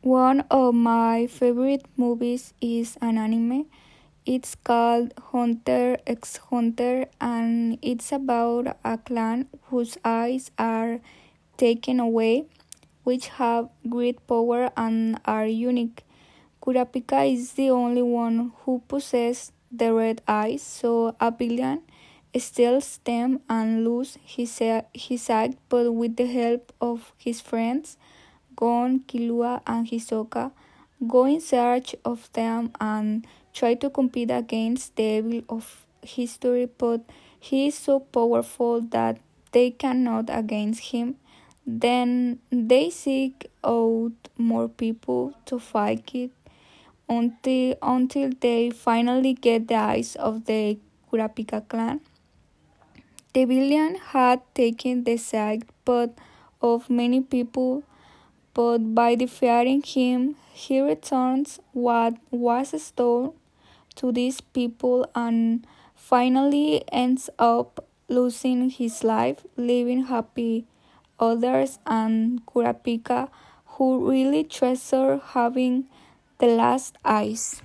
One of my favorite movies is an anime. It's called Hunter x Hunter and it's about a clan whose eyes are taken away, which have great power and are unique. Kurapika is the only one who possesses the red eyes, so a villain steals them and loses his, his sight, but with the help of his friends Gon, Killua, and Hisoka go in search of them and try to compete against the evil of history, but he is so powerful that they cannot against him. Then they seek out more people to fight it until until they finally get the eyes of the Kurapika clan. The villain had taken the side but of many people but by defeating him, he returns what was stolen to these people and finally ends up losing his life, leaving happy others and Kurapika, who really treasure having the last eyes.